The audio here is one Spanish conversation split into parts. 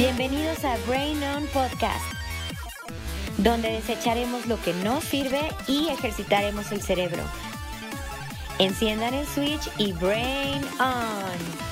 Bienvenidos a Brain On Podcast, donde desecharemos lo que no sirve y ejercitaremos el cerebro. Enciendan el switch y Brain On.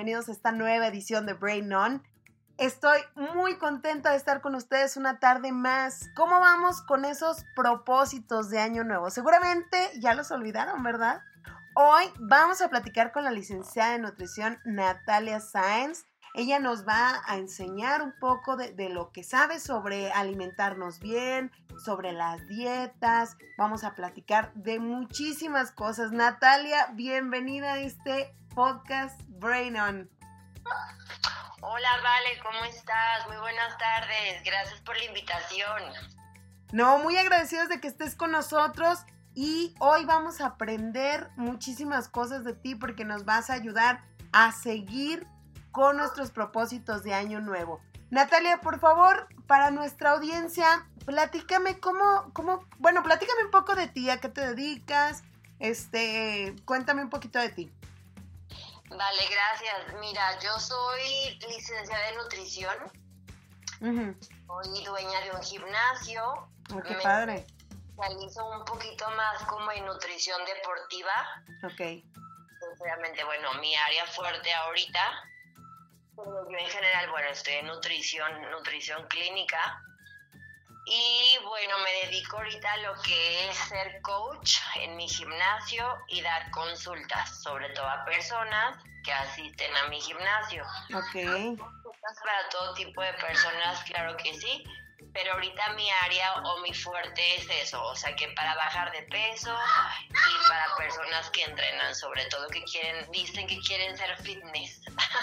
Bienvenidos a esta nueva edición de Brain On. Estoy muy contenta de estar con ustedes una tarde más. ¿Cómo vamos con esos propósitos de año nuevo? Seguramente ya los olvidaron, ¿verdad? Hoy vamos a platicar con la licenciada de nutrición Natalia Sáenz. Ella nos va a enseñar un poco de, de, lo que sabe sobre alimentarnos bien, sobre las dietas. Vamos a platicar de muchísimas cosas. Natalia, bienvenida a este podcast Brain On. Hola, Vale, ¿cómo estás? Muy buenas tardes. Gracias por la invitación. No, muy agradecidos de que estés con nosotros y hoy vamos a aprender muchísimas cosas de ti porque nos vas a ayudar a seguir con nuestros propósitos de año nuevo. Natalia, por favor, para nuestra audiencia, platícame cómo, cómo, bueno, platícame un poco de ti, a qué te dedicas, este, cuéntame un poquito de ti. Vale, gracias. Mira, yo soy licenciada en nutrición. Soy dueña de un gimnasio. Oh, qué padre. Realizo un poquito más como en nutrición deportiva. Ok. Obviamente, bueno, mi área fuerte ahorita. Pero yo en general, bueno, estoy en nutrición, nutrición clínica. Y bueno, me dedico ahorita a lo que es ser coach en mi gimnasio y dar consultas, sobre todo a personas que asisten a mi gimnasio. Ok. Para todo tipo de personas, claro que sí, pero ahorita mi área o mi fuerte es eso, o sea que para bajar de peso y para personas que entrenan, sobre todo que quieren, dicen que quieren ser fitness.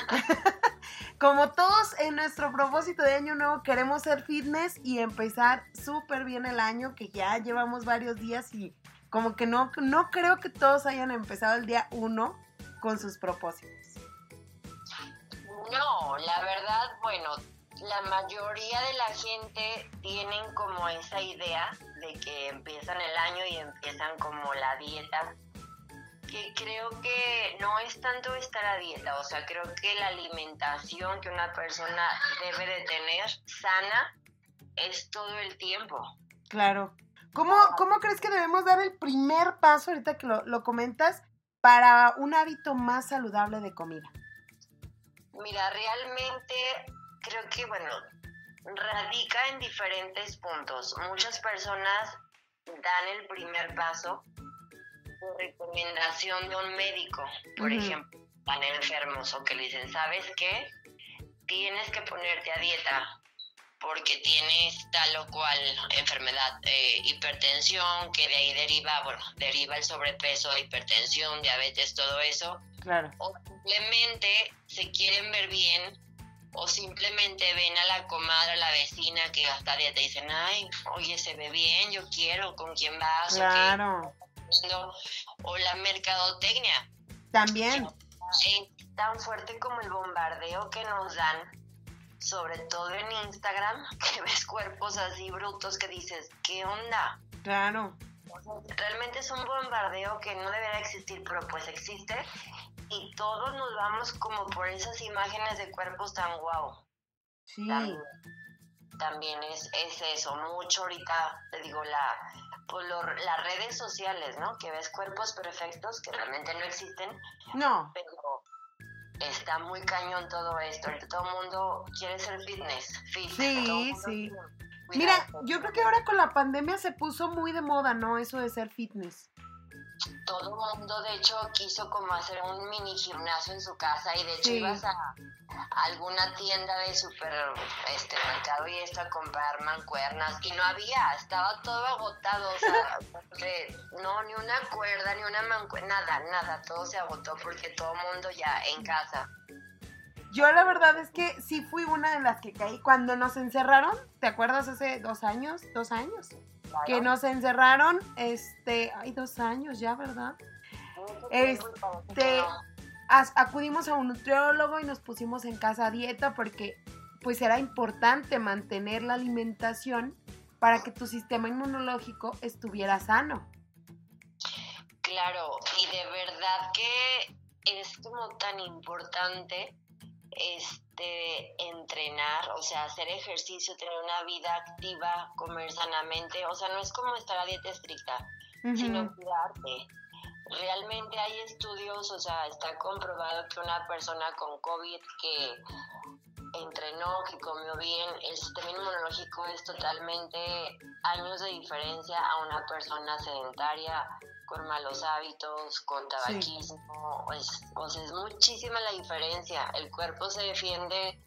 Como todos en nuestro propósito de año nuevo queremos ser fitness y empezar súper bien el año, que ya llevamos varios días y como que no, no creo que todos hayan empezado el día uno con sus propósitos. No, la verdad, bueno, la mayoría de la gente tienen como esa idea de que empiezan el año y empiezan como la dieta, que creo que no es tanto estar a dieta, o sea, creo que la alimentación que una persona debe de tener sana es todo el tiempo. Claro. ¿Cómo, cómo crees que debemos dar el primer paso, ahorita que lo, lo comentas, para un hábito más saludable de comida? Mira, realmente creo que, bueno, radica en diferentes puntos. Muchas personas dan el primer paso por recomendación de un médico, por ejemplo, van enfermos o que le dicen, ¿sabes qué? Tienes que ponerte a dieta porque tienes tal o cual enfermedad, eh, hipertensión, que de ahí deriva, bueno, deriva el sobrepeso, hipertensión, diabetes, todo eso. Claro. O simplemente se quieren ver bien o simplemente ven a la comadre, a la vecina que gasta dieta y dicen, ay, oye, se ve bien, yo quiero, ¿con quién vas? Claro. O, la mercadotecnia. También. Es tan fuerte como el bombardeo que nos dan, sobre todo en Instagram, que ves cuerpos así brutos que dices, ¿qué onda? Claro. realmente es un bombardeo que no debería existir, pero pues existe y todos nos vamos como por esas imágenes de cuerpos tan guau. Sí. También, es, es, eso, mucho ahorita, te digo, la, pues las redes sociales, ¿no? Que ves cuerpos perfectos que realmente no existen. No. Pero está muy cañón todo esto. Todo el mundo quiere ser fitness, fit. Sí, sí. Mira, yo creo que ahora con la pandemia se puso muy de moda, ¿no? Eso de ser fitness todo el mundo de hecho quiso como hacer un mini gimnasio en su casa y de hecho ibas a, alguna tienda de super este mercado y esto a comprar mancuernas y no había, estaba todo agotado, o sea, no, ni una cuerda, ni una mancuerna, nada, nada, todo se agotó porque todo el mundo ya en casa. Yo la verdad es que sí fui una de las que caí cuando nos encerraron, ¿te acuerdas hace dos años? Dos años que nos encerraron, este, hay dos años ya, ¿verdad? Este, acudimos a un nutriólogo y nos pusimos en casa a dieta porque pues era importante mantener la alimentación para que tu sistema inmunológico estuviera sano. Claro, y de verdad que es como tan importante este entrenar, o sea, hacer ejercicio, tener una vida activa, comer sanamente, o sea, no es como estar a dieta estricta, sino cuidarte. Realmente hay estudios, o sea, está comprobado que una persona con COVID que entrenó, que comió bien, el sistema inmunológico es totalmente años de diferencia a una persona sedentaria con malos hábitos, con tabaquismo, o sea, es muchísima la diferencia. El cuerpo se defiende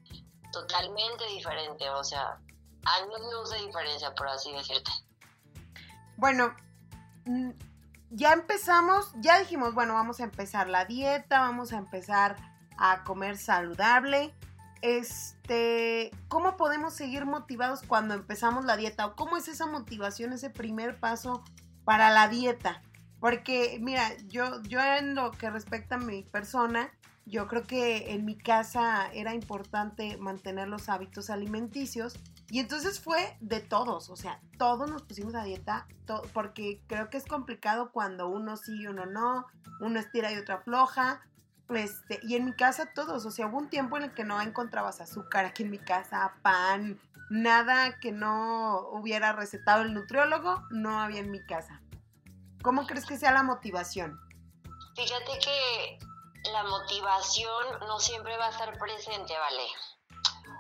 totalmente diferente, o sea, años luz de diferencia, por así decirte. Bueno, mm, ya empezamos, ya dijimos, bueno, vamos a empezar la dieta, vamos a empezar a comer saludable. Este, ¿cómo podemos seguir motivados cuando empezamos la dieta? ¿O cómo es esa motivación, ese primer paso para la dieta? Porque, mira, yo, yo en lo que respecta a mi persona, yo creo que en mi casa era importante mantener los hábitos alimenticios y entonces fue de todos, o sea, todos nos pusimos a dieta, porque creo que es complicado cuando uno sí y uno no, uno estira y otro afloja. Este, y en mi casa todos, o sea, hubo un tiempo en el que no encontrabas azúcar aquí en mi casa, pan, nada que no hubiera recetado el nutriólogo, no había en mi casa. ¿Cómo crees que sea la motivación? Fíjate que la motivación no siempre va a estar presente, ¿vale?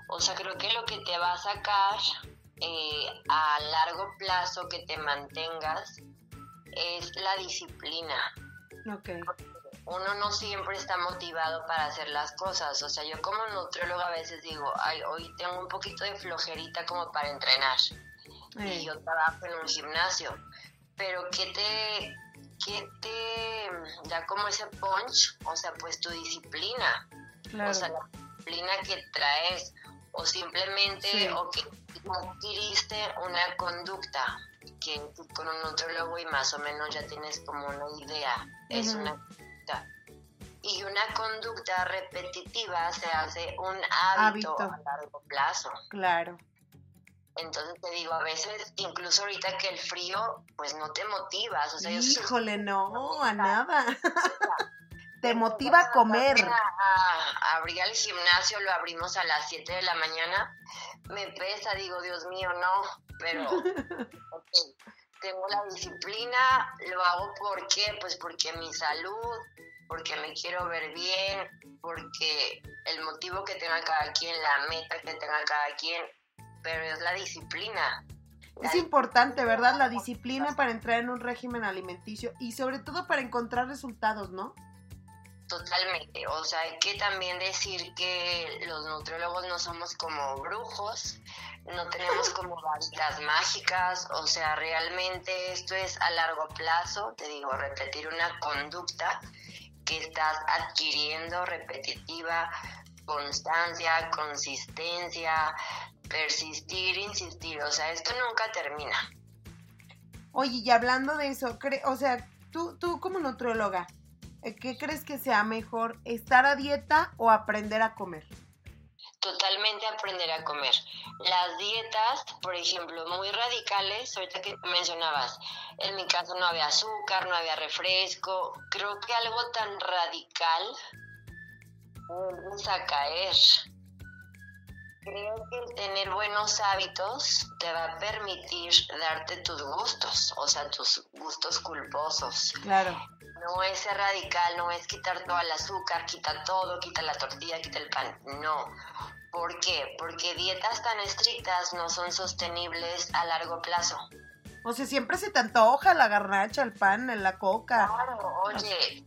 O sea, creo que lo que te va a sacar eh, a largo plazo que te mantengas es la disciplina. Ok. Uno no siempre está motivado para hacer las cosas. O sea, yo como nutrióloga a veces digo, ay, hoy tengo un poquito de flojerita como para entrenar. Y eh. yo trabajo en un gimnasio pero ¿qué te, qué te da como ese punch? O sea, pues tu disciplina. O sea, la disciplina que traes o simplemente o que adquiriste una conducta que con un nutrólogo y más o menos ya tienes como una idea, es una conducta. Y una conducta repetitiva se hace un hábito. a largo plazo. Claro. Entonces te digo, a veces, incluso ahorita que el frío, pues no te motivas. O sea, Híjole, no, a nada. te motiva a comer. A, abrir el gimnasio, lo abrimos a las 7 de la mañana. Me pesa, digo, Dios mío, no, pero tengo la disciplina, lo hago porque, pues porque mi salud, porque me quiero ver bien, porque el motivo que tenga cada quien, la meta que tenga cada quien, pero es la disciplina. Es importante, ¿verdad? La disciplina para entrar en un régimen alimenticio y sobre todo para encontrar resultados, ¿no? Totalmente, o sea, hay que también decir que los nutriólogos no somos como brujos, no tenemos como varitas mágicas, o sea, realmente esto es a largo plazo, te digo, repetir una conducta que estás adquiriendo repetitiva, constancia, consistencia, persistir, insistir, o sea, esto nunca termina. Oye, y hablando de eso, o sea, tú, tú como nutrióloga, eh, ¿qué crees que sea mejor, estar a dieta o aprender a comer? Totalmente aprender a comer. Las dietas, por ejemplo, muy radicales, ahorita que mencionabas, en mi caso no había azúcar, no había refresco, creo que algo tan radical vamos a caer Creo que el tener buenos hábitos te va a permitir darte tus gustos, o sea, tus gustos culposos. Claro. No es ser radical, no es quitar todo el azúcar, quita todo, quita la tortilla, quita el pan. No. ¿Por qué? Porque dietas tan estrictas no son sostenibles a largo plazo. O sea, siempre se te antoja la garnacha, el pan, la coca. Claro, oye,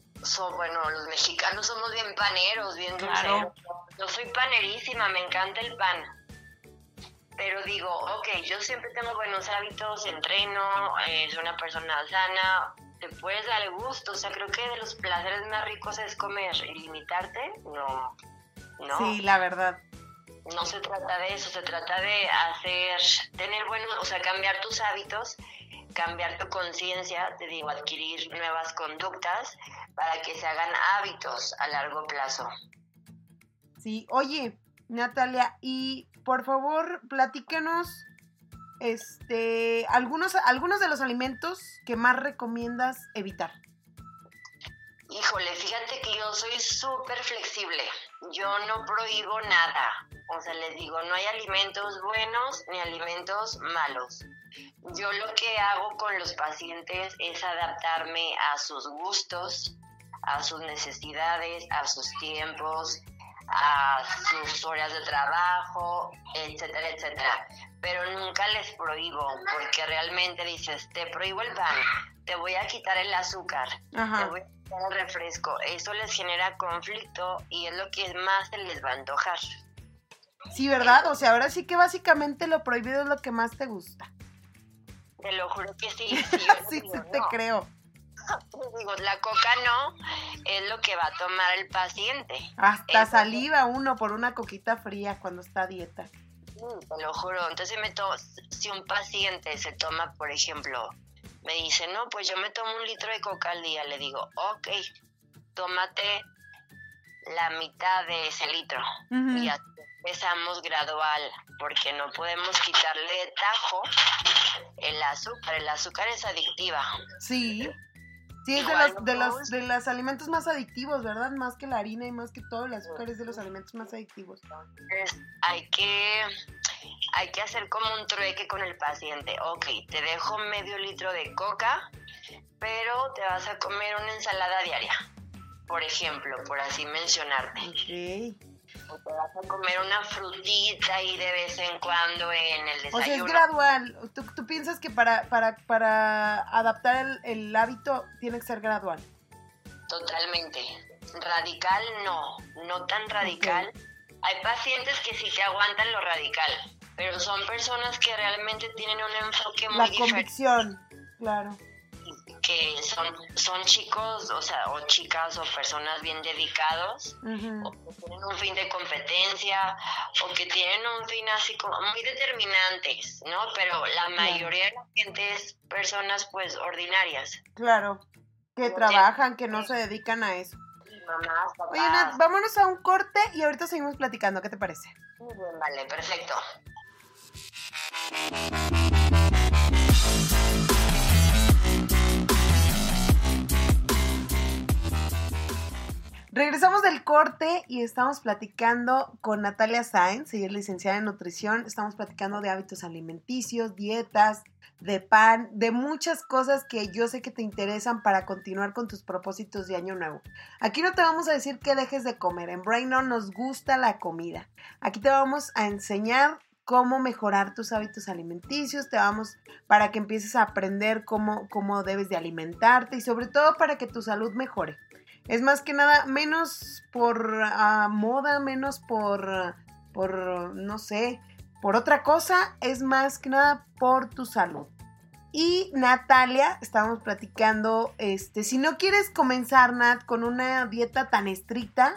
bueno, los mexicanos somos bien paneros, bien claro. Yo soy panerísima, me encanta el pan. Pero digo, ok, yo siempre tengo buenos hábitos, entreno, eh, soy una persona sana, te puedes dar gusto. O sea, creo que de los placeres más ricos es comer y limitarte, no. no. Sí, la verdad. No se trata de eso, se trata de hacer, tener buenos, o sea, cambiar tus hábitos, cambiar tu conciencia, te digo, adquirir nuevas conductas para que se hagan hábitos a largo plazo. Sí, oye, Natalia, y por favor, platíquenos este, algunos, algunos de los alimentos que más recomiendas evitar. Híjole, fíjate que yo soy súper flexible. Yo no prohíbo nada. O sea, les digo, no hay alimentos buenos ni alimentos malos. Yo lo que hago con los pacientes es adaptarme a sus gustos, a sus necesidades, a sus tiempos, a sus horas de trabajo, etcétera, etcétera. Pero nunca les prohíbo, porque realmente dices, te prohíbo el pan, te voy a quitar el azúcar, te voy a quitar el refresco. Eso les genera conflicto y es lo que más se les va a antojar. Sí, ¿verdad? O sea, ahora sí que básicamente lo prohibido es lo que más te gusta. Te lo juro que sí. Sí, sí, te creo. Digo, la coca no es lo que va a tomar el paciente. Hasta saliva uno por una coquita fría cuando está a dieta. te lo juro. Entonces, me to si un paciente se toma, por ejemplo, me dice, no, pues yo me tomo un litro de coca al día, le digo, ok, tómate la mitad de ese litro. Y así empezamos gradual, porque no podemos quitarle de tajo el azúcar. El azúcar es adictiva. Sí. Sí, es de los, de, los, de los alimentos más adictivos, ¿verdad? Más que la harina y más que todo, el azúcar es de los alimentos más adictivos. hay que, hay que hacer como un trueque con el paciente. Ok, te dejo medio litro de coca, pero te vas a comer una ensalada diaria, por ejemplo, por así mencionarte. Ok o te vas a comer una frutita ahí de vez en cuando en el desayuno. O sea, es gradual. ¿Tú, piensas que para, para, para adaptar el, el, hábito tiene que ser gradual? Totalmente. Radical no, no tan radical. Hay pacientes que sí te aguantan lo radical, pero son personas que realmente tienen un enfoque muy diferente. La convicción, claro que son, son chicos, o sea, o chicas o personas bien dedicados, o que tienen un fin de competencia, o que tienen un fin así como muy determinantes, ¿no? Pero la mayoría de la gente es personas pues ordinarias. Claro, que trabajan, que no se dedican a eso. Oye, Nat, vámonos a un corte y ahorita seguimos platicando, ¿qué te parece? Muy bien, vale, perfecto. Regresamos del corte y estamos platicando con Natalia Sainz, ella es licenciada en nutrición, estamos platicando de hábitos alimenticios, dietas, de pan, de muchas cosas que yo sé que te interesan para continuar con tus propósitos de año nuevo. Aquí no te vamos a decir que dejes de comer, en Brain On nos gusta la comida. Aquí te vamos a enseñar cómo mejorar tus hábitos alimenticios, te vamos para que empieces a aprender cómo, cómo debes de alimentarte y sobre todo para que tu salud mejore. Es más que nada, menos por ah, moda, menos por, por, no sé, por otra cosa, es más que nada por tu salud. Y Natalia, estábamos platicando, este, si no quieres comenzar, Nat, con una dieta tan estricta,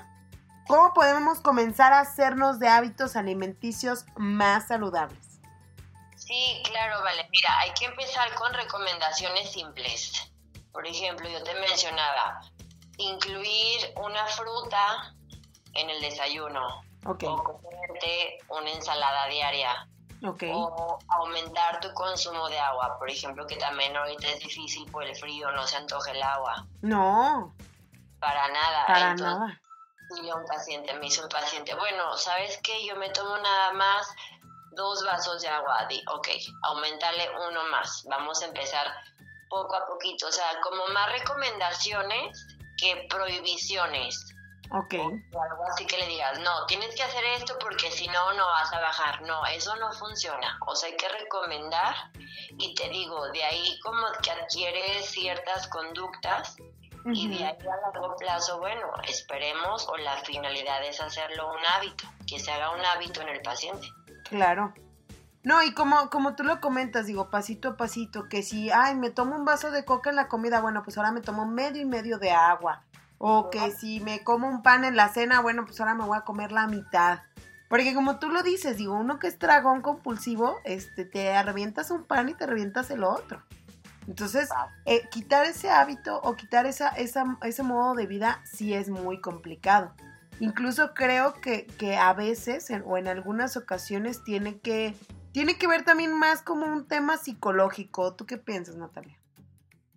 ¿cómo podemos comenzar a hacernos de hábitos alimenticios más saludables? Sí, claro, vale. Mira, hay que empezar con recomendaciones simples. Por ejemplo, yo te mencionaba, incluir una fruta en el desayuno. Okay. O comerte una ensalada diaria. Okay. O aumentar tu consumo de agua. Por ejemplo, que también ahorita es difícil por el frío, no se antoje el agua. No. Para nada. Para nada. Y un paciente me hizo un paciente, bueno, ¿sabes qué? Yo me tomo nada más dos vasos de agua. Di, ok, aumentarle uno más. Vamos a empezar poco a poquito. O sea, como más recomendaciones que prohibiciones. Ok. O algo así que le digas, no, tienes que hacer esto porque si no, no vas a bajar. No, eso no funciona. O sea, hay que recomendar y te digo, de ahí como que adquieres ciertas conductas y de ahí a largo plazo, bueno, esperemos o la finalidad es hacerlo un hábito, que se haga un hábito en el paciente. Claro. No, y como, como tú lo comentas, digo, pasito a pasito, que si, ay, me tomo un vaso de coca en la comida, bueno, pues ahora me tomo medio y medio de agua. O que si me como un pan en la cena, bueno, pues ahora me voy a comer la mitad. Porque como tú lo dices, digo, uno que es dragón compulsivo, este, te revientas un pan y te revientas el otro. Entonces, eh, quitar ese hábito o quitar esa, esa, ese modo de vida sí es muy complicado. Incluso creo que, que a veces o en algunas ocasiones tiene que, tiene que ver también más como un tema psicológico. ¿Tú qué piensas, Natalia?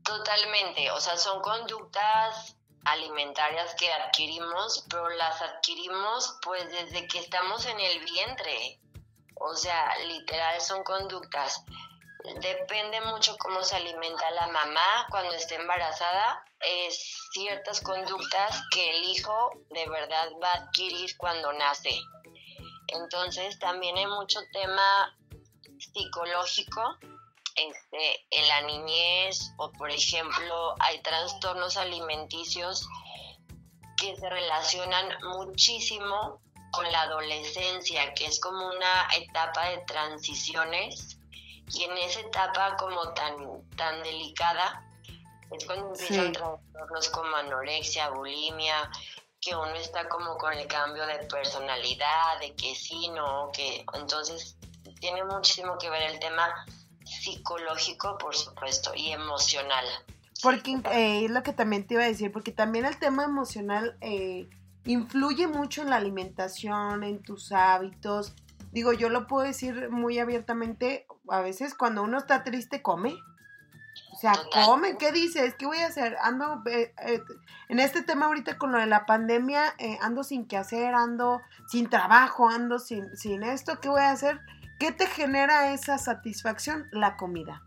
Totalmente, o sea, son conductas alimentarias que adquirimos, pero las adquirimos pues desde que estamos en el vientre. O sea, literal son conductas. Depende mucho cómo se alimenta la mamá cuando esté embarazada. Es ciertas conductas que el hijo de verdad va a adquirir cuando nace. Entonces también hay mucho tema psicológico este, en la niñez o por ejemplo hay trastornos alimenticios que se relacionan muchísimo con la adolescencia, que es como una etapa de transiciones y en esa etapa como tan, tan delicada es cuando empiezan trastornos como anorexia, bulimia, que uno está como con el cambio de personalidad, de que sí, no, que entonces tiene muchísimo que ver el tema psicológico, por supuesto, y emocional. Porque eh, es lo que también te iba a decir, porque también el tema emocional eh, influye mucho en la alimentación, en tus hábitos. Digo, yo lo puedo decir muy abiertamente, a veces cuando uno está triste come. O sea, come, ¿qué dices? ¿Qué voy a hacer? Ando eh, en este tema ahorita con lo de la pandemia, ando sin qué hacer, ando sin trabajo, ando sin, sin esto, ¿qué voy a hacer? ¿Qué te genera esa satisfacción? La comida.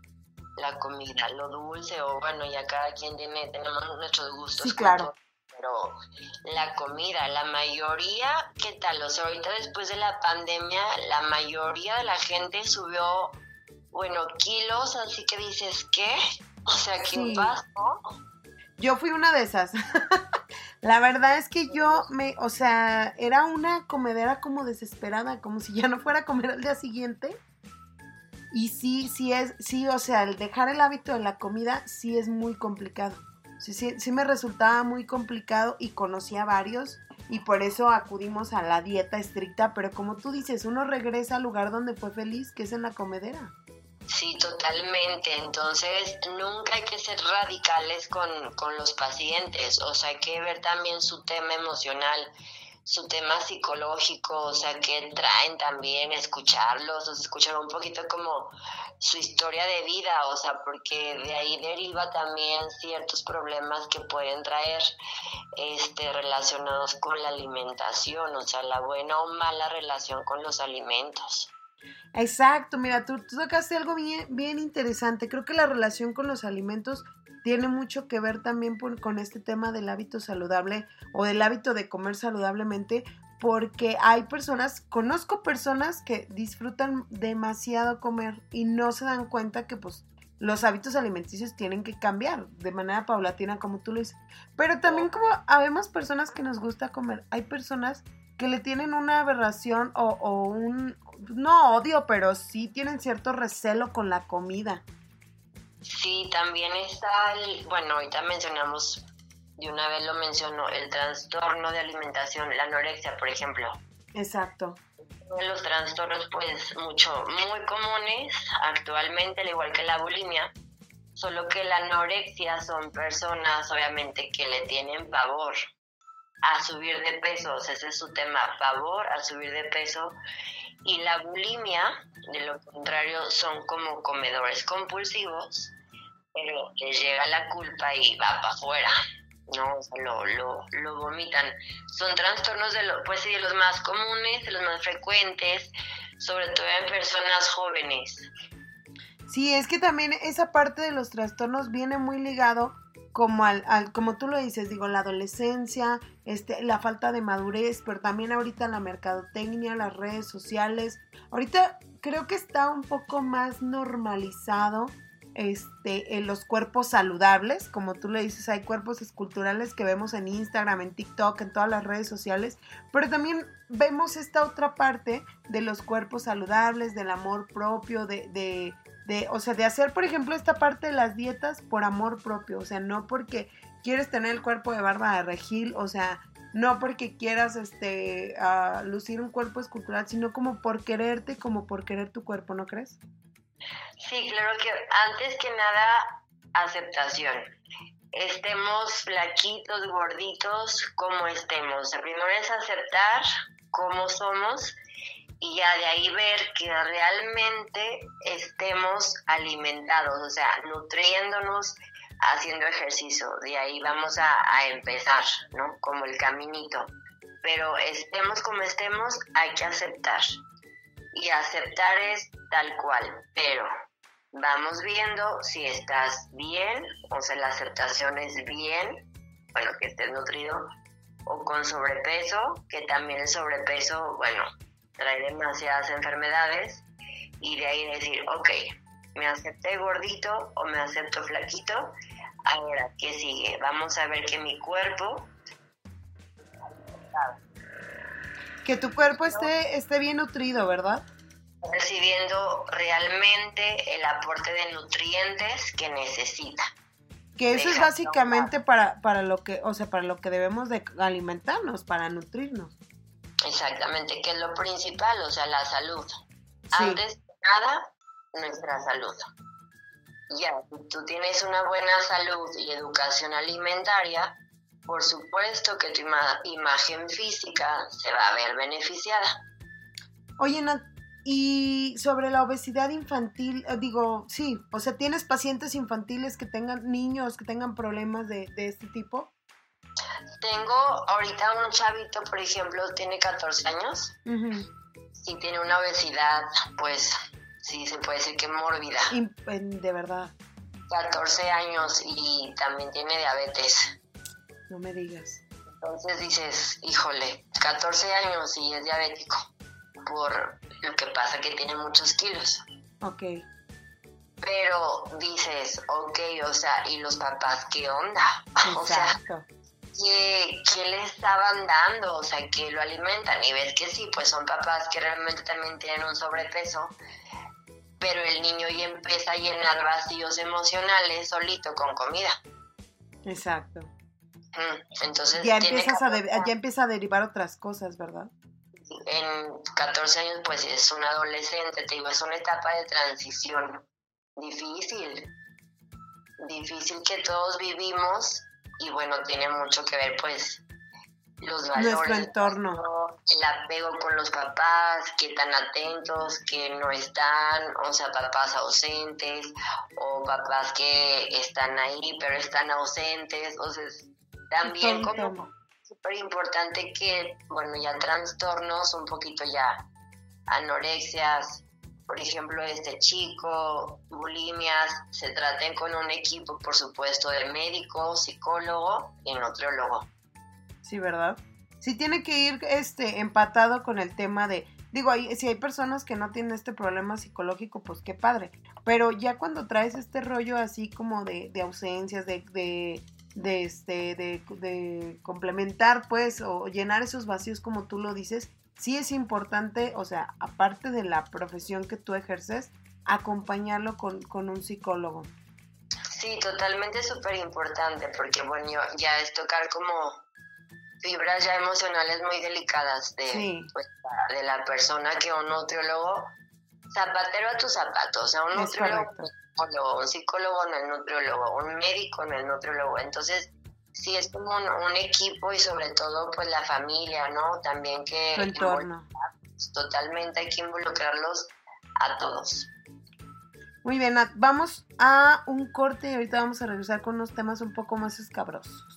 La comida, lo dulce o bueno, ya cada quien tiene, tenemos nuestros gustos. Sí, claro. pero la comida, la mayoría, ¿qué tal? O sea, ahorita después de la pandemia, la mayoría de la gente subió, bueno, kilos, así que dices, ¿qué? O sea, ¿qué sí. pasó? Yo fui una de esas. La verdad es que yo me, o sea, era una comedera como desesperada, como si ya no fuera a comer al día siguiente. Y sí, sí es, sí, o sea, el dejar el hábito de la comida sí es muy complicado. Sí, sí, sí me resultaba muy complicado y conocía varios y por eso acudimos a la dieta estricta, pero como tú dices, uno regresa al lugar donde fue feliz, que es en la comedera. Sí, totalmente. Entonces, nunca hay que ser radicales con, los pacientes. O sea, hay que ver también su tema emocional, su tema psicológico, o sea, que traen también, escucharlos, o escuchar un poquito como su historia de vida, o sea, porque de ahí deriva también ciertos problemas que pueden traer este relacionados con la alimentación, o sea, la buena o mala relación con los alimentos. Exacto, mira, tú, tocaste algo bien, bien interesante. Creo que la relación con los alimentos tiene mucho que ver también con este tema del hábito saludable o del hábito de comer saludablemente, porque hay personas, conozco personas que disfrutan demasiado comer y no se dan cuenta que pues los hábitos alimenticios tienen que cambiar de manera paulatina, como tú lo dices. Pero también como habemos personas que nos gusta comer, hay personas que le tienen una aberración o un, no odio, pero sí tienen cierto recelo con la comida. Sí, también está el, bueno, ahorita mencionamos, de una vez lo mencionó, el trastorno de alimentación, la anorexia, por ejemplo. Exacto. Los trastornos, pues, mucho, muy comunes actualmente, al igual que la bulimia, solo que la anorexia son personas, obviamente, que le tienen pavor a subir de peso, o sea, ese es su tema, favor a subir de peso y la bulimia, de lo contrario, son como comedores compulsivos, pero les llega la culpa y va para afuera, ¿no? O sea, lo, lo, lo, vomitan. Son trastornos de, lo, pues, sí, de los más comunes, de los más frecuentes, sobre todo en personas jóvenes. Sí, es que también esa parte de los trastornos viene muy ligado como al, como tú lo dices, digo, la adolescencia, este, la falta de madurez, pero también ahorita la mercadotecnia, las redes sociales. Ahorita creo que está un poco más normalizado este, en los cuerpos saludables, como tú le dices, hay cuerpos esculturales que vemos en Instagram, en TikTok, en todas las redes sociales, pero también vemos esta otra parte de los cuerpos saludables, del amor propio, de, de de, o sea, de hacer, por ejemplo, esta parte de las dietas por amor propio, o sea, no porque quieres tener el cuerpo de barba de regil, o sea, no porque quieras este, lucir un cuerpo escultural, sino como por quererte, como por querer tu cuerpo, ¿no crees? Sí, claro que antes que nada, aceptación. Estemos flaquitos, gorditos, como estemos. El primero es aceptar cómo somos y ya de ahí ver que realmente estemos alimentados, o sea, nutriéndonos, haciendo ejercicio. De ahí vamos a, empezar, ¿no? Como el caminito. Pero estemos como estemos, hay que aceptar. Y aceptar es tal cual, pero vamos viendo si estás bien, o sea, la aceptación es bien, bueno, que estés nutrido, o con sobrepeso, que también el sobrepeso, bueno, trae demasiadas enfermedades, y de ahí decir, ok, me acepté gordito o me acepto flaquito, ahora, ¿qué sigue? Vamos a ver que mi cuerpo... Que tu cuerpo esté, esté bien nutrido, ¿verdad? Recibiendo realmente el aporte de nutrientes que necesita. Que eso es básicamente para, para lo que, o sea, para lo que debemos de alimentarnos, para nutrirnos. Exactamente, que es lo principal, o sea, la salud. Antes de nada, nuestra salud. Ya, si tú tienes una buena salud y educación alimentaria, por supuesto que tu imagen física se va a ver beneficiada. Oye, Nat, y sobre la obesidad infantil, eh, digo, sí, o sea, ¿tienes pacientes infantiles que tengan niños que tengan problemas de, este tipo? Tengo ahorita un chavito, por ejemplo, tiene 14 años y tiene una obesidad, pues sí, se puede decir que mórbida. de verdad. 14 años y también tiene diabetes. No me digas. Entonces dices, híjole, 14 años y es diabético por lo que pasa que tiene muchos kilos. Ok. Pero dices, ok, o sea, ¿y los papás qué onda? O sea, ¿qué, ¿qué, le estaban dando? O sea, que lo alimentan. Y ves que sí, pues son papás que realmente también tienen un sobrepeso, pero el niño ya empieza a llenar vacíos emocionales solito con comida. Exacto. Entonces ya, empiezas a ya empieza a derivar otras cosas, ¿verdad? en 14 años pues es un adolescente, te digo, es una etapa de transición difícil, difícil que todos vivimos y bueno, tiene mucho que ver pues los valores, nuestro entorno, el apego con los papás, qué tan atentos, que no están, o sea, papás ausentes o papás que están ahí pero están ausentes, entonces también como súper importante que, bueno, ya trastornos, un poquito ya anorexias, por ejemplo, este chico, bulimias, se traten con un equipo, por supuesto, de médico, psicólogo y nutriólogo. Sí, ¿verdad? Sí tiene que ir este empatado con el tema de digo, si hay personas que no tienen este problema psicológico, pues qué padre. Pero ya cuando traes este rollo así como de, de ausencias, de, de, este, de, complementar, pues, o llenar esos vacíos como tú lo dices, sí es importante, o sea, aparte de la profesión que tú ejerces, acompañarlo con, un psicólogo. Sí, totalmente súper importante, porque bueno, ya es tocar como fibras ya emocionales muy delicadas de, pues, de la persona que un nutriólogo, zapatero a tus zapatos, o sea, un nutriólogo un psicólogo en el nutriólogo, un médico en el nutriólogo. Entonces, sí es como un, equipo y sobre todo pues la familia, ¿no? También que... entorno. Totalmente hay que involucrarlos a todos. Muy bien, vamos a un corte y ahorita vamos a regresar con unos temas un poco más escabrosos.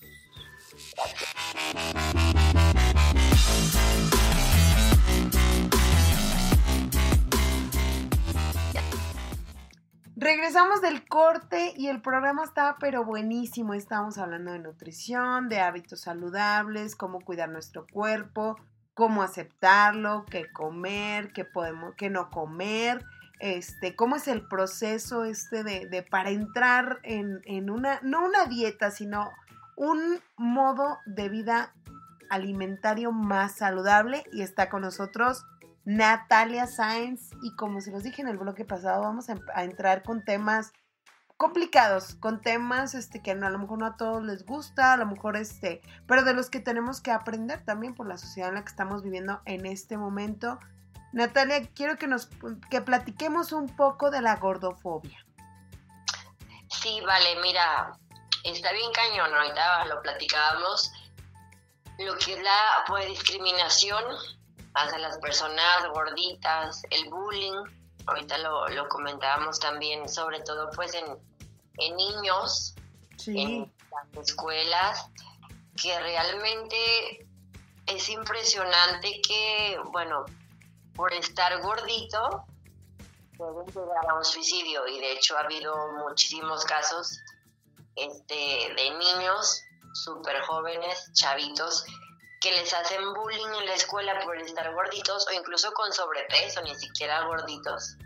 Regresamos del corte y el programa estaba pero buenísimo. Estábamos hablando de nutrición, de hábitos saludables, cómo cuidar nuestro cuerpo, cómo aceptarlo, qué comer, qué podemos, qué no comer, este, cómo es el proceso este de, de para entrar en, en una, no una dieta, sino un modo de vida alimentario más saludable. Y está con nosotros Natalia Sáenz y como se los dije en el bloque pasado, vamos a, entrar con temas complicados, con temas este, que a lo mejor no a todos les gusta, a lo mejor este, pero de los que tenemos que aprender también por la sociedad en la que estamos viviendo en este momento. Natalia, quiero que nos que platiquemos un poco de la gordofobia. Sí, vale, mira, está bien cañón, ahorita lo platicábamos, lo que es la pues, discriminación hacia las personas gorditas, el bullying, ahorita lo, lo comentábamos también, sobre todo pues en, en niños, en las escuelas, que realmente es impresionante que, bueno, por estar gordito, pueden llegar a un suicidio y de hecho ha habido muchísimos casos este, de niños súper jóvenes, chavitos, que les hacen bullying en la escuela por estar gorditos o incluso con sobrepeso, ni siquiera gorditos.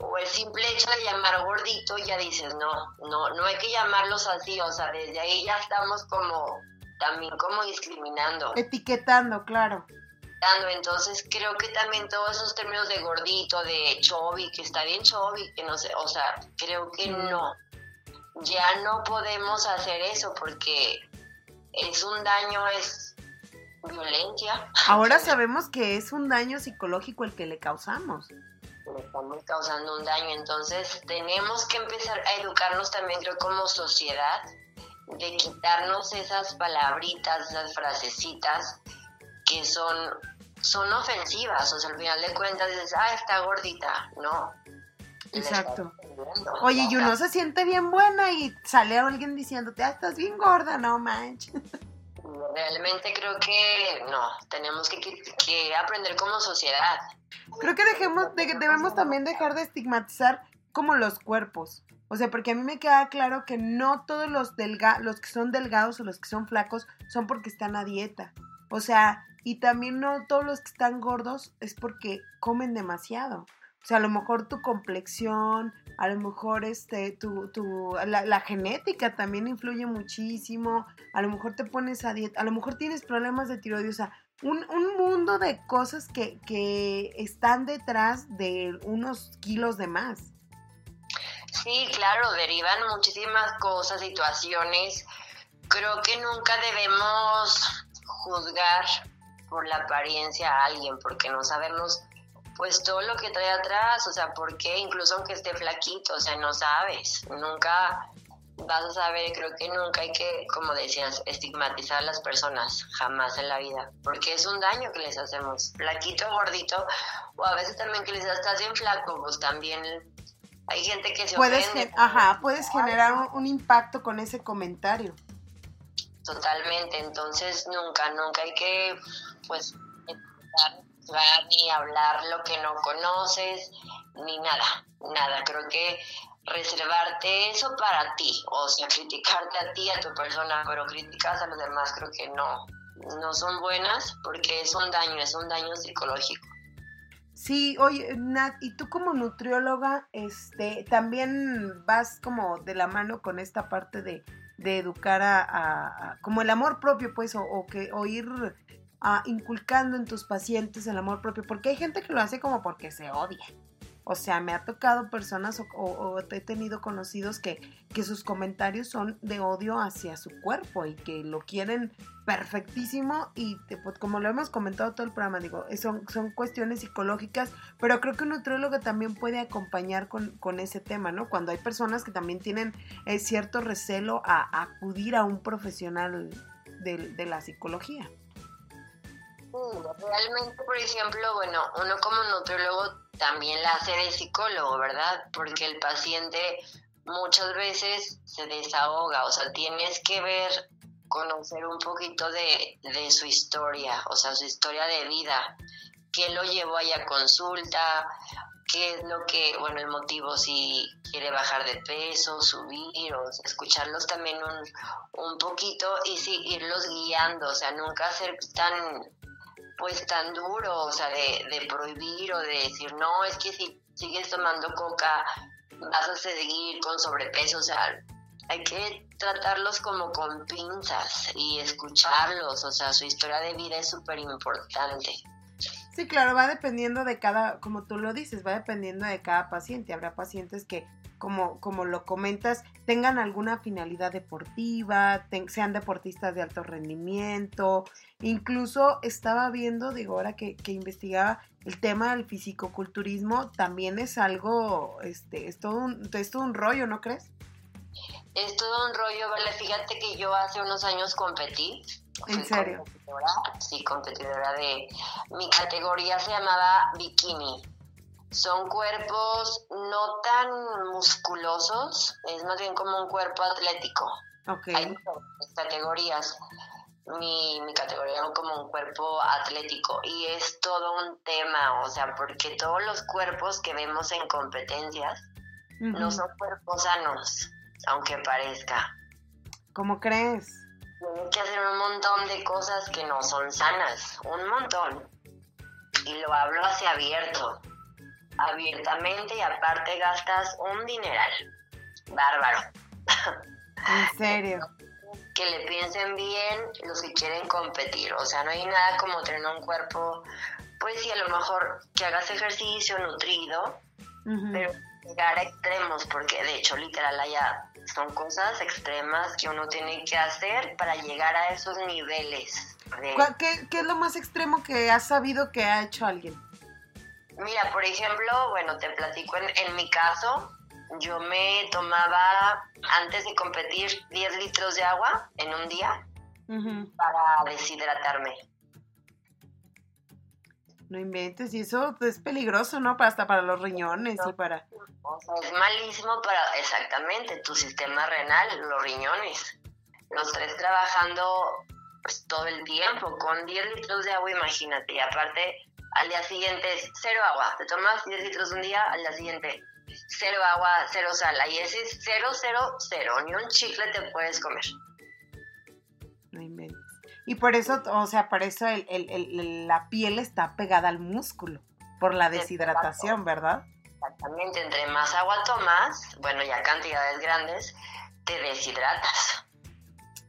O el simple hecho de llamar gordito ya dices, no, no, no hay que llamarlos así, o sea, desde ahí ya estamos como, también como discriminando. Etiquetando, claro. Entonces creo que también todos esos términos de gordito, de chovi, que está bien chovi, que no sé, o sea, creo que mm. no. Ya no podemos hacer eso porque es un daño, es violencia. Ahora sabemos que es un daño psicológico el que le causamos. Le estamos causando un daño, entonces tenemos que empezar a educarnos también, creo, como sociedad, de quitarnos esas palabritas, esas frasecitas que son, son ofensivas, o sea, al final de cuentas dices, ah, está gordita, no. Exacto. Oye, y uno se siente bien buena y sale alguien diciéndote, ah, estás bien gorda, no manches. Realmente creo que no, tenemos que, que, aprender como sociedad. Creo que dejemos, debemos también dejar de estigmatizar como los cuerpos. O sea, porque a mí me queda claro que no todos los, delga los que son delgados o los que son flacos son porque están a dieta. O sea, y también no todos los que están gordos es porque comen demasiado. O sea, a lo mejor tu complexión, a lo mejor este, tu, tu, la, genética también influye muchísimo. A lo mejor te pones a dieta, a lo mejor tienes problemas de tiroides. O sea, un, un mundo de cosas que, que están detrás de unos kilos de más. Sí, claro, derivan muchísimas cosas, situaciones. Creo que nunca debemos juzgar por la apariencia a alguien, porque no sabemos pues todo lo que trae atrás, o sea, ¿por qué? Incluso aunque esté flaquito, o sea, no sabes, nunca vas a saber, creo que nunca hay que, como decías, estigmatizar a las personas, jamás en la vida, porque es un daño que les hacemos, flaquito, gordito, o a veces también que les estás bien flaco, pues también hay gente que se puedes Ajá, puedes generar un, un impacto con ese comentario. Totalmente, entonces nunca, nunca hay que pues ni hablar lo que no conoces, ni nada, nada. Creo que reservarte eso para ti, o sea, criticarte a ti, a tu persona, pero criticas a los demás, creo que no, no son buenas porque es un daño, es un daño psicológico. Sí, oye, Nat, y tú como nutrióloga, este, también vas como de la mano con esta parte de, de educar a, como el amor propio, pues, o, o que, o ir inculcando en tus pacientes el amor propio, porque hay gente que lo hace como porque se odia. O sea, me ha tocado personas o, he tenido conocidos que, que, sus comentarios son de odio hacia su cuerpo y que lo quieren perfectísimo y pues, como lo hemos comentado todo el programa, digo, son, son cuestiones psicológicas, pero creo que un nutriólogo también puede acompañar con, con ese tema, ¿no? Cuando hay personas que también tienen eh, cierto recelo a, acudir a un profesional de la psicología. Realmente, por ejemplo, bueno, uno como nutriólogo también la hace de psicólogo, ¿verdad? Porque el paciente muchas veces se desahoga, o sea, tienes que ver, conocer un poquito de, de su historia, o sea, su historia de vida, qué lo llevó ahí a consulta, qué es lo que, bueno, el motivo si quiere bajar de peso, subir, o escucharlos también un, un poquito y sí, irlos guiando, o sea, nunca ser tan pues tan duro, o sea, de, prohibir o de decir, no, es que si sigues tomando coca vas a seguir con sobrepeso, o sea, hay que tratarlos como con pinzas y escucharlos, o sea, su historia de vida es súper importante. Sí, claro, va dependiendo de cada, como tú lo dices, va dependiendo de cada paciente. Habrá pacientes que como, como lo comentas, tengan alguna finalidad deportiva, sean deportistas de alto rendimiento. Incluso estaba viendo, digo, ahora que, que investigaba el tema del fisicoculturismo, también es algo, este, es todo un, es todo un rollo, ¿no crees? Es todo un rollo, vale. Fíjate que yo hace unos años competí. ¿En serio? sí, competidora de... Mi categoría se llamaba bikini. Son cuerpos no tan musculosos, es más bien como un cuerpo atlético. Ok. Hay categorías. Mi, mi categoría como un cuerpo atlético y es todo un tema, o sea, porque todos los cuerpos que vemos en competencias no son cuerpos sanos aunque parezca. ¿Cómo crees? Tienes que hacer un montón de cosas que no son sanas, un montón. Y lo hablo hacia abierto, abiertamente y aparte gastas un dineral. Bárbaro. ¿En serio? que le piensen bien los que quieren competir. O sea, no hay nada como tener un cuerpo, pues sí, a lo mejor que hagas ejercicio nutrido, pero llegar a extremos, porque de hecho, literal, allá son cosas extremas que uno tiene que hacer para llegar a esos niveles. ¿Qué, es lo más extremo que has sabido que ha hecho alguien? Mira, por ejemplo, bueno, te platico en, mi caso, yo me tomaba antes de competir 10 litros de agua en un día para deshidratarme. No inventes, y eso es peligroso, ¿no? Hasta para los riñones y para... es malísimo para, exactamente, tu sistema renal, los riñones. Los tres trabajando pues todo el tiempo, con 10 litros de agua, imagínate. Y aparte, al día siguiente es cero agua. Te tomas 10 litros un día, al día siguiente cero agua, cero sal. Ahí ese es cero, cero, cero. Ni un chicle te puedes comer. No inventes. Y por eso, o sea, por eso el, la piel está pegada al músculo, por la deshidratación, ¿verdad? Exactamente, entre más agua tomas, bueno, ya cantidades grandes, te deshidratas.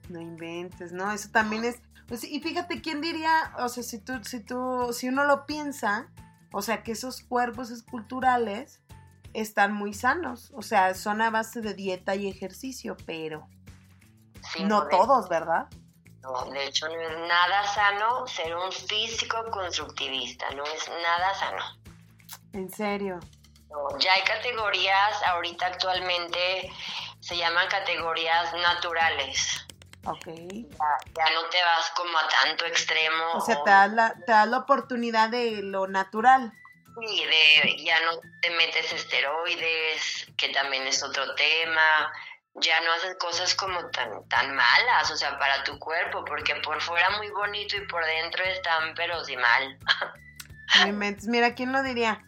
No inventes, ¿no? Eso también es... Pues, y fíjate, ¿quién diría, o sea, si tú, si tú, si uno lo piensa, o sea, que esos cuerpos esculturales están muy sanos, o sea, son a base de dieta y ejercicio, pero no todos, ¿verdad? No, de hecho no es nada sano ser un físico constructivista, no es nada sano. ¿En serio? ya hay categorías, ahorita actualmente se llaman categorías naturales. Ok. Ya, no te vas como a tanto extremo. O sea, te, das la, te das la oportunidad de lo natural. Sí, de ya no te metes esteroides, que también es otro tema ya no haces cosas como tan, tan malas, o sea, para tu cuerpo, porque por fuera muy bonito y por dentro están, pero sí mal. Mira, ¿quién lo diría?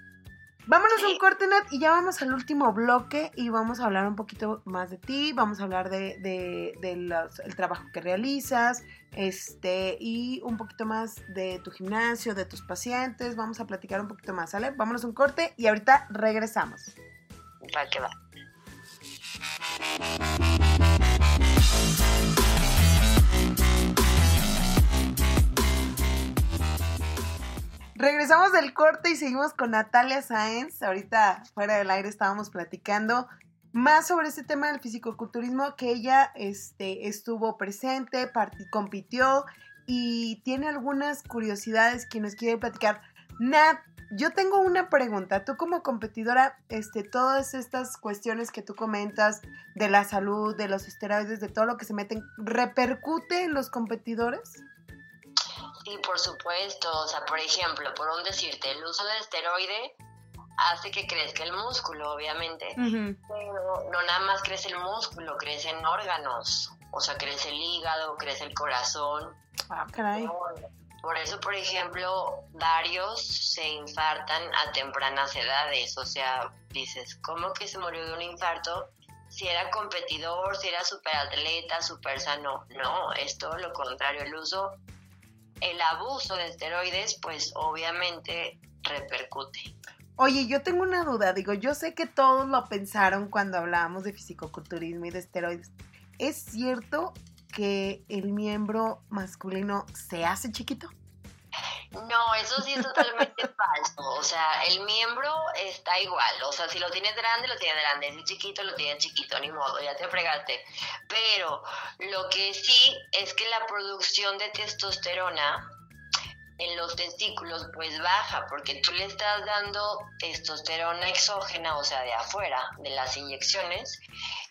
Vámonos a un corte, Nat, y ya vamos al último bloque y vamos a hablar un poquito más de ti, vamos a hablar de, de, el trabajo que realizas, este, y un poquito más de tu gimnasio, de tus pacientes, vamos a platicar un poquito más, ¿sale? Vámonos a un corte y ahorita regresamos. ¿Para qué va? Regresamos del corte y seguimos con Natalia Sáenz. Ahorita fuera del aire estábamos platicando más sobre este tema del fisicoculturismo que ella este, estuvo presente, compitió y tiene algunas curiosidades que nos quiere platicar. Nat, yo tengo una pregunta. Tú como competidora, este, todas estas cuestiones que tú comentas de la salud, de los esteroides, de todo lo que se meten, ¿repercute en los competidores? Sí, por supuesto. O sea, por ejemplo, por un decirte, el uso de esteroide hace que crezca el músculo, obviamente. Pero no nada más crece el músculo, crecen órganos. O sea, crece el hígado, crece el corazón. Ah, caray. Por eso, por ejemplo, varios se infartan a tempranas edades. O sea, dices, ¿cómo que se murió de un infarto? Si era competidor, si era super atleta, super sano. No, es todo lo contrario. El uso, el abuso de esteroides, pues obviamente repercute. Oye, yo tengo una duda. Digo, yo sé que todos lo pensaron cuando hablábamos de fisicoculturismo y de esteroides. ¿Es cierto que el miembro masculino se hace chiquito? No, eso sí es totalmente falso. O sea, el miembro está igual. O sea, si lo tienes grande, lo tienes grande. Si chiquito, lo tienes chiquito. Ni modo, ya te fregaste. Pero lo que sí es que la producción de testosterona en los testículos pues baja porque tú le estás dando testosterona exógena, o sea, de afuera, de las inyecciones.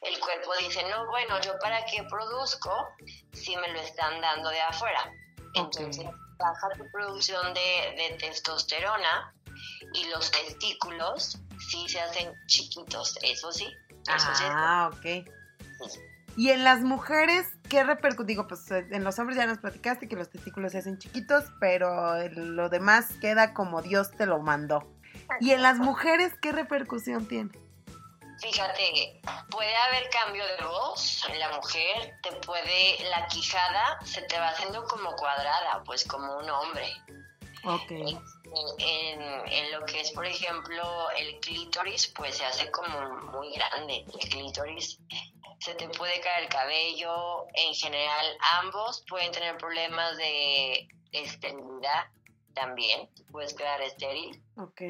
El cuerpo dice, no, bueno, yo para qué produzco si me lo están dando de afuera. Entonces baja tu producción de, testosterona y los testículos sí se hacen chiquitos, eso sí. ah, ok. Y en las mujeres, ¿qué repercute? Digo, pues en los hombres ya nos platicaste que los testículos se hacen chiquitos, pero lo demás queda como Dios te lo mandó. ¿Y en las mujeres qué repercusión tiene? Fíjate, puede haber cambio de voz en la mujer, te puede, la quijada se te va haciendo como cuadrada, pues como un hombre. Ok. En, en, lo que es, por ejemplo, el clítoris, pues se hace como muy grande. El clítoris se te puede caer el cabello. En general, ambos pueden tener problemas de esterilidad también. Puedes quedar estéril. Ok.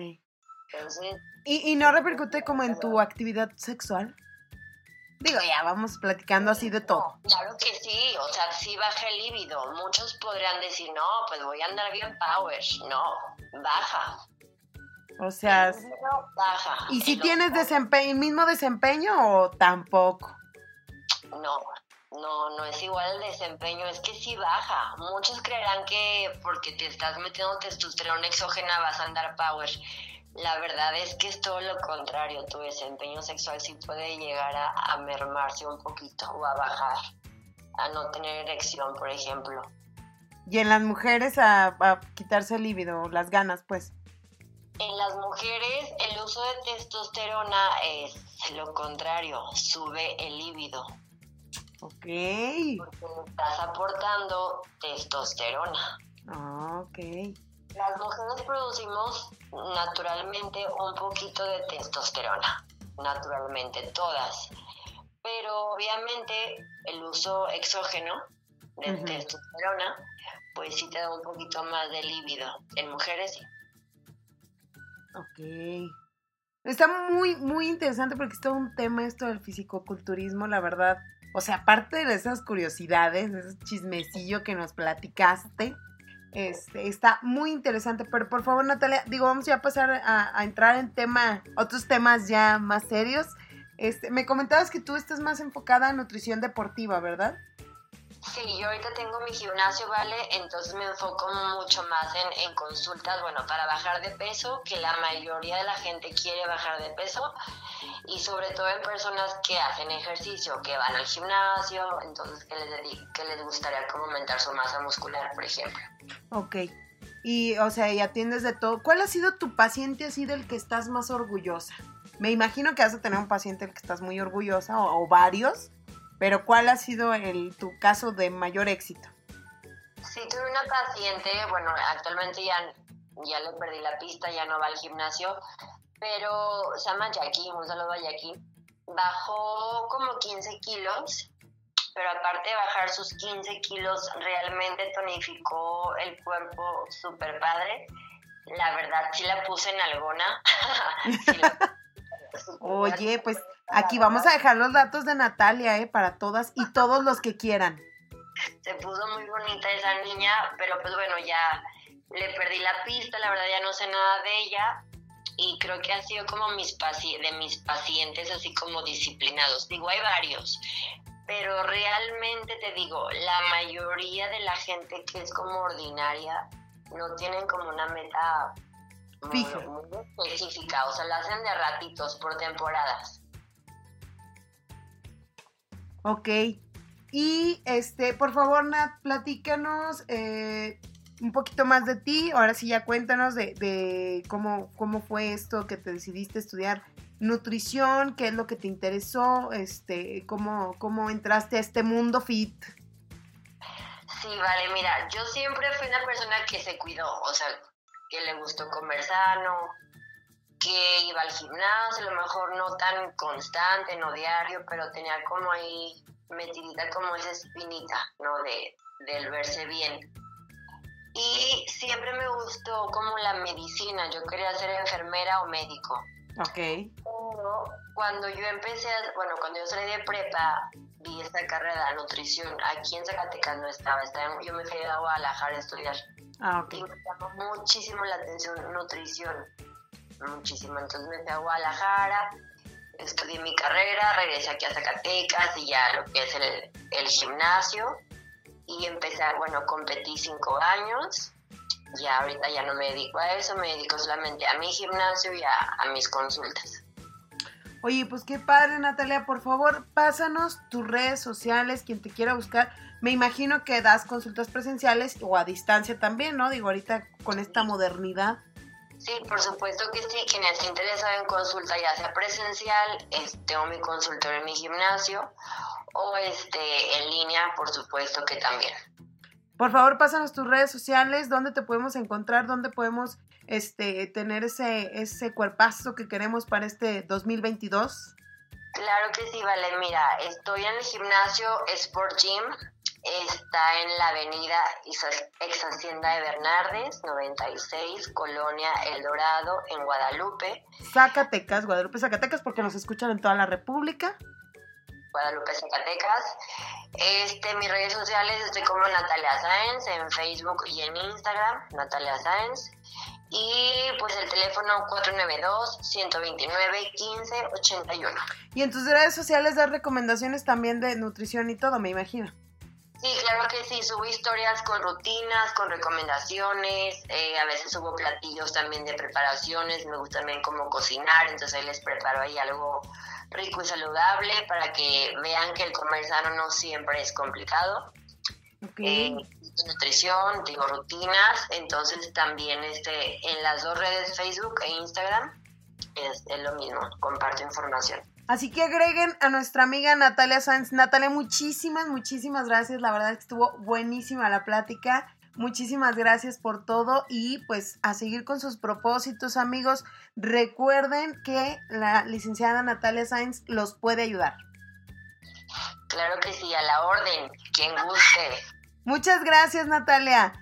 ¿Y, no repercute como en tu actividad sexual? Digo, ya vamos platicando así de todo. claro que sí, o sea, sí baja el líbido. Muchos podrían decir, no, pues voy a andar bien power. No, baja. O sea, baja. ¿Y si tienes desempeño, el mismo desempeño o tampoco? No, no, no es igual el desempeño, es que sí baja. Muchos creerán que porque te estás metiendo testosterona exógena vas a andar power. La verdad es que es todo lo contrario, tu desempeño sexual sí puede llegar a, mermarse un poquito o a bajar, a no tener erección, por ejemplo. Y en las mujeres a, quitarse el líbido, las ganas, pues. En las mujeres el uso de testosterona es lo contrario, sube el líbido. Ok. Porque estás aportando testosterona. Ah, ok. Las mujeres producimos naturalmente un poquito de testosterona, naturalmente todas, pero obviamente el uso exógeno de testosterona, pues sí te da un poquito más de líbido. En mujeres sí. Ok. Está muy, muy interesante porque es todo un tema esto del fisicoculturismo, la verdad. O sea, aparte de esas curiosidades, de ese chismecillo que nos platicaste, este, está muy interesante, pero por favor, Natalia, digo, vamos ya a pasar a, entrar en tema, otros temas ya más serios. Este, me comentabas que tú estás más enfocada en nutrición deportiva, ¿verdad? Sí, yo ahorita tengo mi gimnasio, ¿vale? Entonces me enfoco mucho más en, en, consultas, bueno, para bajar de peso, que la mayoría de la gente quiere bajar de peso, y sobre todo en personas que hacen ejercicio, que van al gimnasio, entonces que les, que les gustaría como aumentar su masa muscular, por ejemplo. Ok. Y, o sea, y atiendes de todo. ¿Cuál ha sido tu paciente así del que estás más orgullosa? Me imagino que vas a tener un paciente del que estás muy orgullosa o, varios, pero ¿cuál ha sido el, tu caso de mayor éxito? Sí, tuve una paciente, bueno, actualmente ya, ya le perdí la pista, ya no va al gimnasio, pero se llama Jackie, un saludo a Jackie. Bajó como 15 kilos pero aparte de bajar sus 15 kilos, realmente tonificó el cuerpo súper padre. La verdad, sí la puse en alguna. Oye, pues aquí vamos a dejar los datos de Natalia, ¿eh? Para todas y todos los que quieran. Se puso muy bonita esa niña, pero pues bueno, ya le perdí la pista, la verdad ya no sé nada de ella. Y creo que ha sido como mis de mis pacientes así como disciplinados. Digo, hay varios, pero realmente te digo, la mayoría de la gente que es como ordinaria no tienen como una meta muy, específica, o sea, la hacen de ratitos por temporadas. Ok. Y este, por favor, Nat, platícanos eh, un poquito más de ti. Ahora sí, ya cuéntanos de, de, cómo, cómo fue esto que te decidiste estudiar nutrición, qué es lo que te interesó, este, cómo, cómo entraste a este mundo fit. Sí, vale, mira, yo siempre fui una persona que se cuidó, o sea, que le gustó comer sano, que iba al gimnasio, a lo mejor no tan constante, no diario, pero tenía como ahí metidita como esa espinita, ¿no? De, del verse bien. y siempre me gustó como la medicina. Yo quería ser enfermera o médico. Ok. Pero cuando yo empecé, bueno, cuando yo salí de prepa, vi esta carrera de nutrición. Aquí en Zacatecas no estaba, estaba yo me fui a Guadalajara a estudiar. Ah, ok. Y me llamó muchísimo la atención nutrición. Muchísimo. Entonces me fui a Guadalajara, estudié mi carrera, regresé aquí a Zacatecas y ya lo que es el, el gimnasio. Y empecé, bueno, competí cinco años. Ya ahorita ya no me dedico a eso, me dedico solamente a mi gimnasio y a, a mis consultas. Oye, pues qué padre, Natalia. Por favor, pásanos tus redes sociales, quien te quiera buscar. Me imagino que das consultas presenciales o a distancia también, ¿no? Digo, ahorita con esta modernidad. Sí, por supuesto que sí. Quien esté interesado en consulta, ya sea presencial, es- tengo mi consultorio en mi gimnasio o este en línea, por supuesto que también. Por favor, pásanos tus redes sociales, dónde te podemos encontrar, dónde podemos este, tener ese, ese cuerpazo que queremos para este 2022. Claro que sí, vale. Mira, estoy en el gimnasio Sport Gym. Está en la avenida Ex Hacienda de Bernardes, 96, Colonia El Dorado, en Guadalupe. Zacatecas, Guadalupe, Zacatecas, porque nos escuchan en toda la República. Guadalupe, Zacatecas. Este, mis redes sociales estoy como Natalia Sáenz en Facebook y en Instagram, Natalia Sáenz. Y pues el teléfono 492-129-1581. Y en tus redes sociales das recomendaciones también de nutrición y todo, me imagino. Sí, claro que sí, subo historias con rutinas, con recomendaciones, eh, a veces subo platillos también de preparaciones, me gusta también cómo cocinar, entonces ahí les preparo ahí algo rico y saludable para que vean que el comer sano no siempre es complicado. Ok. Eh, nutrición, digo rutinas, entonces también este, en las dos redes Facebook e Instagram es, es lo mismo, comparto información. Así que agreguen a nuestra amiga Natalia Sáenz. Natalia, muchísimas, muchísimas gracias. La verdad es que estuvo buenísima la plática. Muchísimas gracias por todo y pues a seguir con sus propósitos, amigos. Recuerden que la licenciada Natalia Sáenz los puede ayudar. Claro que sí, a la orden, quien guste. Muchas gracias, Natalia.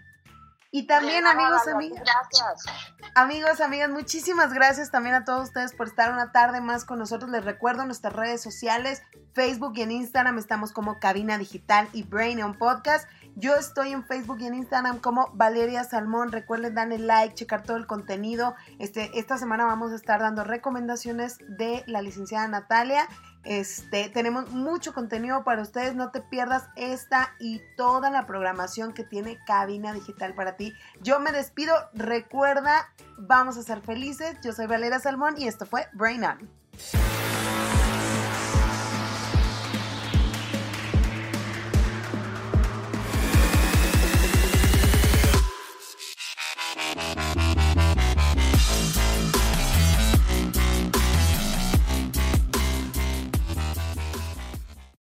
Y también, nada, amigos, amigas. Gracias. Amigos, amigas, muchísimas gracias también a todos ustedes por estar una tarde más con nosotros. Les recuerdo nuestras redes sociales, Facebook y en Instagram estamos como Cabina Digital y Brain on Podcast. Yo estoy en Facebook y en Instagram como Valeria Salmón. Recuerden darle like, checar todo el contenido. Este, esta semana vamos a estar dando recomendaciones de la licenciada Natalia. Este, tenemos mucho contenido para ustedes. No te pierdas esta y toda la programación que tiene Cabina Digital para ti. Yo me despido. Recuerda, vamos a ser felices. Yo soy Valeria Salmón y esto fue Brain On.